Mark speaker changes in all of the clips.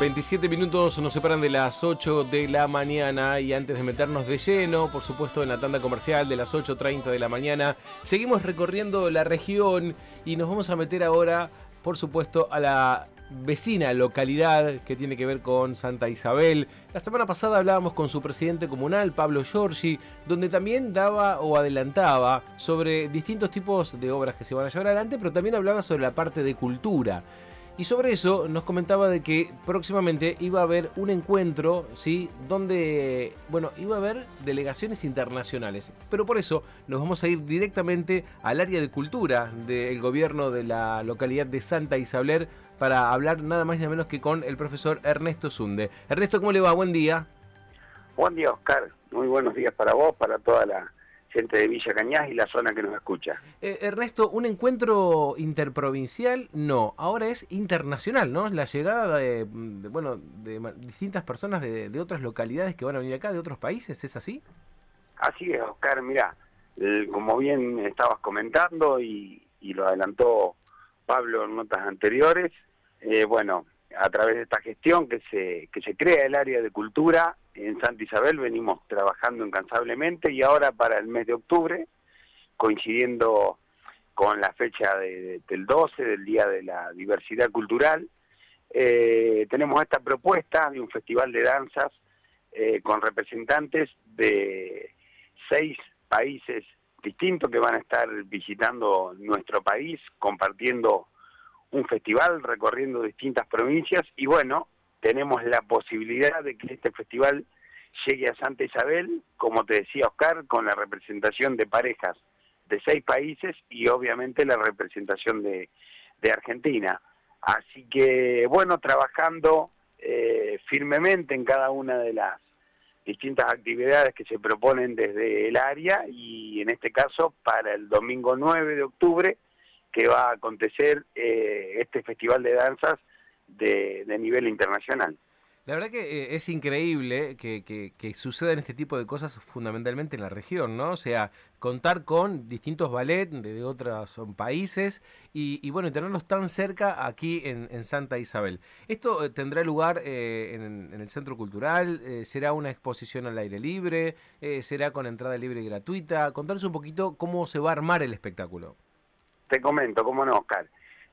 Speaker 1: 27 minutos nos separan de las 8 de la mañana y antes de meternos de lleno, por supuesto en la tanda comercial de las 8.30 de la mañana, seguimos recorriendo la región y nos vamos a meter ahora, por supuesto, a la vecina localidad que tiene que ver con Santa Isabel. La semana pasada hablábamos con su presidente comunal, Pablo Giorgi, donde también daba o adelantaba sobre distintos tipos de obras que se van a llevar adelante, pero también hablaba sobre la parte de cultura. Y sobre eso nos comentaba de que próximamente iba a haber un encuentro, ¿sí? Donde, bueno, iba a haber delegaciones internacionales. Pero por eso nos vamos a ir directamente al área de cultura del gobierno de la localidad de Santa Isabel para hablar nada más ni nada menos que con el profesor Ernesto Zunde. Ernesto, ¿cómo le va? Buen día.
Speaker 2: Buen día, Oscar. Muy buenos días para vos, para toda la gente de Villa Cañas y la zona que nos escucha.
Speaker 1: Eh, Ernesto, un encuentro interprovincial, no, ahora es internacional, ¿no? La llegada de, bueno, de distintas personas de, otras localidades que van a venir acá, de otros países, ¿es así?
Speaker 2: Así es, Oscar, mira, como bien estabas comentando y, lo adelantó Pablo en notas anteriores, eh, bueno, a través de esta gestión que se, que se crea el área de cultura en Santa Isabel, venimos trabajando incansablemente y ahora para el mes de octubre, coincidiendo con la fecha del 12, del Día de la Diversidad Cultural, eh, tenemos esta propuesta de un festival de danzas eh, con representantes de seis países distintos que van a estar visitando nuestro país, compartiendo un festival recorriendo distintas provincias y bueno, tenemos la posibilidad de que este festival llegue a Santa Isabel, como te decía Oscar, con la representación de parejas de seis países y obviamente la representación de, Argentina. Así que bueno, trabajando eh, firmemente en cada una de las distintas actividades que se proponen desde el área y en este caso para el domingo 9 de octubre que va a acontecer eh, este festival de danzas de, nivel internacional.
Speaker 1: La verdad que eh, es increíble que, que, sucedan este tipo de cosas fundamentalmente en la región, ¿no? O sea, contar con distintos ballets de, otros países y, y, bueno, tenerlos tan cerca aquí en, Santa Isabel. ¿Esto eh, tendrá lugar en, el Centro Cultural? ¿Será una exposición al aire libre? ¿Será con entrada libre y gratuita? Contanos un poquito cómo se va a armar el espectáculo.
Speaker 2: Te comento, cómo no, Oscar.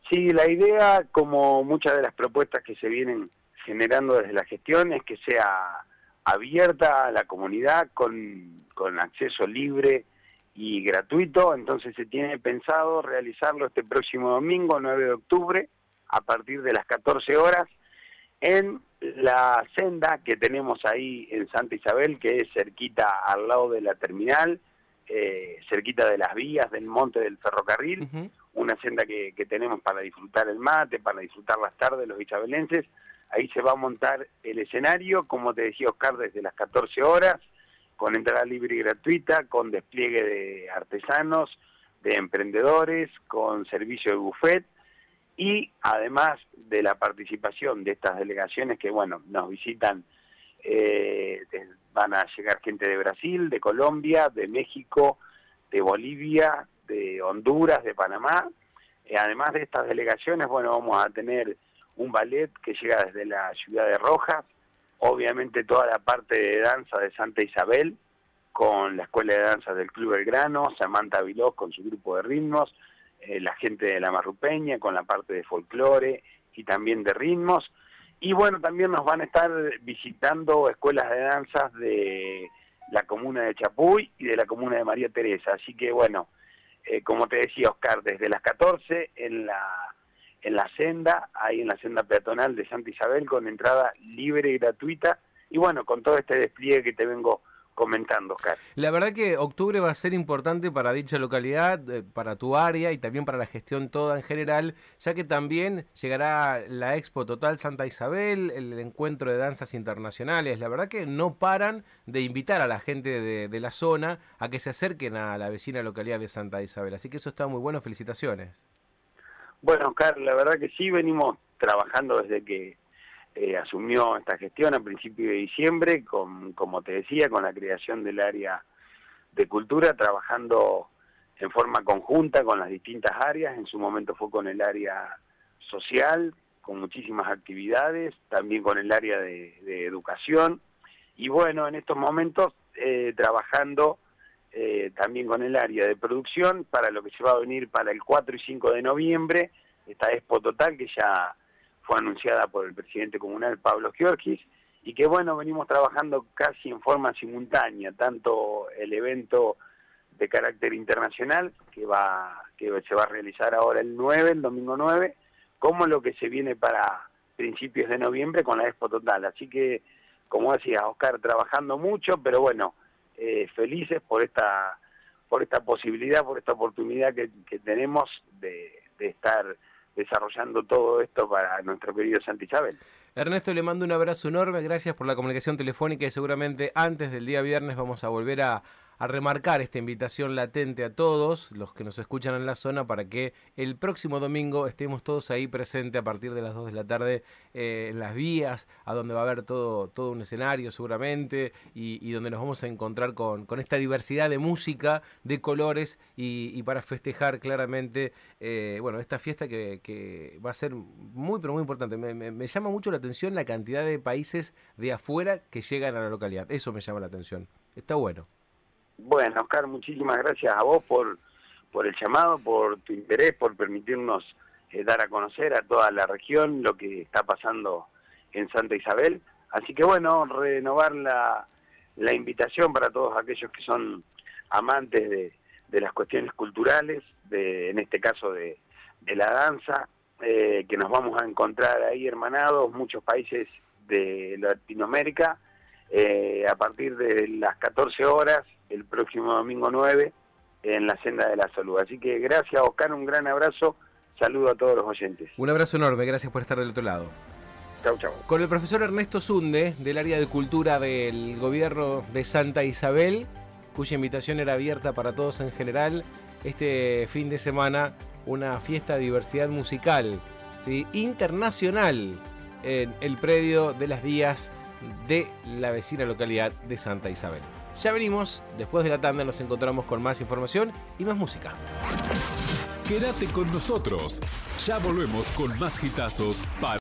Speaker 2: Sí, la idea, como muchas de las propuestas que se vienen generando desde la gestión, es que sea abierta a la comunidad con, con acceso libre y gratuito, entonces se tiene pensado realizarlo este próximo domingo, 9 de octubre, a partir de las 14 horas, en la senda que tenemos ahí en Santa Isabel, que es cerquita al lado de la terminal, eh, cerquita de las vías del monte del ferrocarril, una senda que, tenemos para disfrutar el mate, para disfrutar las tardes los isabelenses. Ahí se va a montar el escenario, como te decía Oscar, desde las 14 horas, con entrada libre y gratuita, con despliegue de artesanos, de emprendedores, con servicio de buffet y además de la participación de estas delegaciones que, bueno, nos visitan eh, van a llegar gente de Brasil, de Colombia, de México, de Bolivia, de Honduras, de Panamá. Eh, además de estas delegaciones, bueno, vamos a tener un ballet que llega desde la ciudad de Rojas, obviamente toda la parte de danza de Santa Isabel, con la Escuela de Danza del Club Belgrano, Samantha Vilós con su grupo de ritmos, eh, la gente de la Marrupeña con la parte de folclore y también de ritmos. Y bueno, también nos van a estar visitando escuelas de danzas de la comuna de Chapuy y de la comuna de María Teresa. Así que bueno, eh, como te decía Oscar, desde las 14 en la, en la senda, ahí en la senda peatonal de Santa Isabel, con entrada libre y gratuita. Y bueno, con todo este despliegue que te vengo comentando, Oscar.
Speaker 1: La verdad que octubre va a ser importante para dicha localidad, eh, para tu área y también para la gestión toda en general, ya que también llegará la Expo Total Santa Isabel, el encuentro de danzas internacionales. La verdad que no paran de invitar a la gente de, de la zona a que se acerquen a la vecina localidad de Santa Isabel. Así que eso está muy bueno, felicitaciones.
Speaker 2: Bueno, Oscar, la verdad que sí, venimos trabajando desde que eh, asumió esta gestión a principios de diciembre, con, como te decía, con la creación del área de cultura, trabajando en forma conjunta con las distintas áreas, en su momento fue con el área social, con muchísimas actividades, también con el área de, educación, y bueno, en estos momentos eh, trabajando eh, también con el área de producción para lo que se va a venir para el 4 y 5 de noviembre, esta Expo Total que ya fue anunciada por el presidente comunal Pablo Giorgis, y que bueno, venimos trabajando casi en forma simultánea, tanto el evento de carácter internacional que va que se va a realizar ahora el 9, el domingo 9, como lo que se viene para principios de noviembre con la Expo Total. Así que, como decía Oscar, trabajando mucho, pero bueno, eh, felices por esta por esta posibilidad, por esta oportunidad que, tenemos de, de estar desarrollando todo esto para nuestro querido Santa Isabel.
Speaker 1: Ernesto, le mando un abrazo enorme, gracias por la comunicación telefónica y seguramente antes del día viernes vamos a volver a, a remarcar esta invitación latente a todos los que nos escuchan en la zona para que el próximo domingo estemos todos ahí presentes a partir de las 2 de la tarde eh, en las vías, a donde va a haber todo, todo un escenario seguramente y, donde nos vamos a encontrar con, con, esta diversidad de música, de colores y, para festejar claramente eh, bueno, esta fiesta que, que, va a ser muy pero muy importante. Me, me llama mucho la atención la cantidad de países de afuera que llegan a la localidad. Eso me llama la atención. Está bueno.
Speaker 2: Bueno, Oscar, muchísimas gracias a vos por, por el llamado, por tu interés, por permitirnos eh, dar a conocer a toda la región lo que está pasando en Santa Isabel. Así que bueno, renovar la, la invitación para todos aquellos que son amantes de, de las cuestiones culturales, de, en este caso de, de la danza, eh, que nos vamos a encontrar ahí hermanados, muchos países de Latinoamérica, eh, a partir de las 14 horas el próximo domingo 9 en la senda de la salud. Así que gracias Oscar, un gran abrazo, saludo a todos los oyentes.
Speaker 1: Un abrazo enorme, gracias por estar del otro lado.
Speaker 2: Chau, chau.
Speaker 1: Con el profesor Ernesto Zunde, del área de cultura del gobierno de Santa Isabel, cuya invitación era abierta para todos en general, este fin de semana una fiesta de diversidad musical ¿sí? internacional en el predio de las vías de la vecina localidad de Santa Isabel. Ya venimos, después de la tanda nos encontramos con más información y más música.
Speaker 3: Quédate con nosotros, ya volvemos con más gitazos para...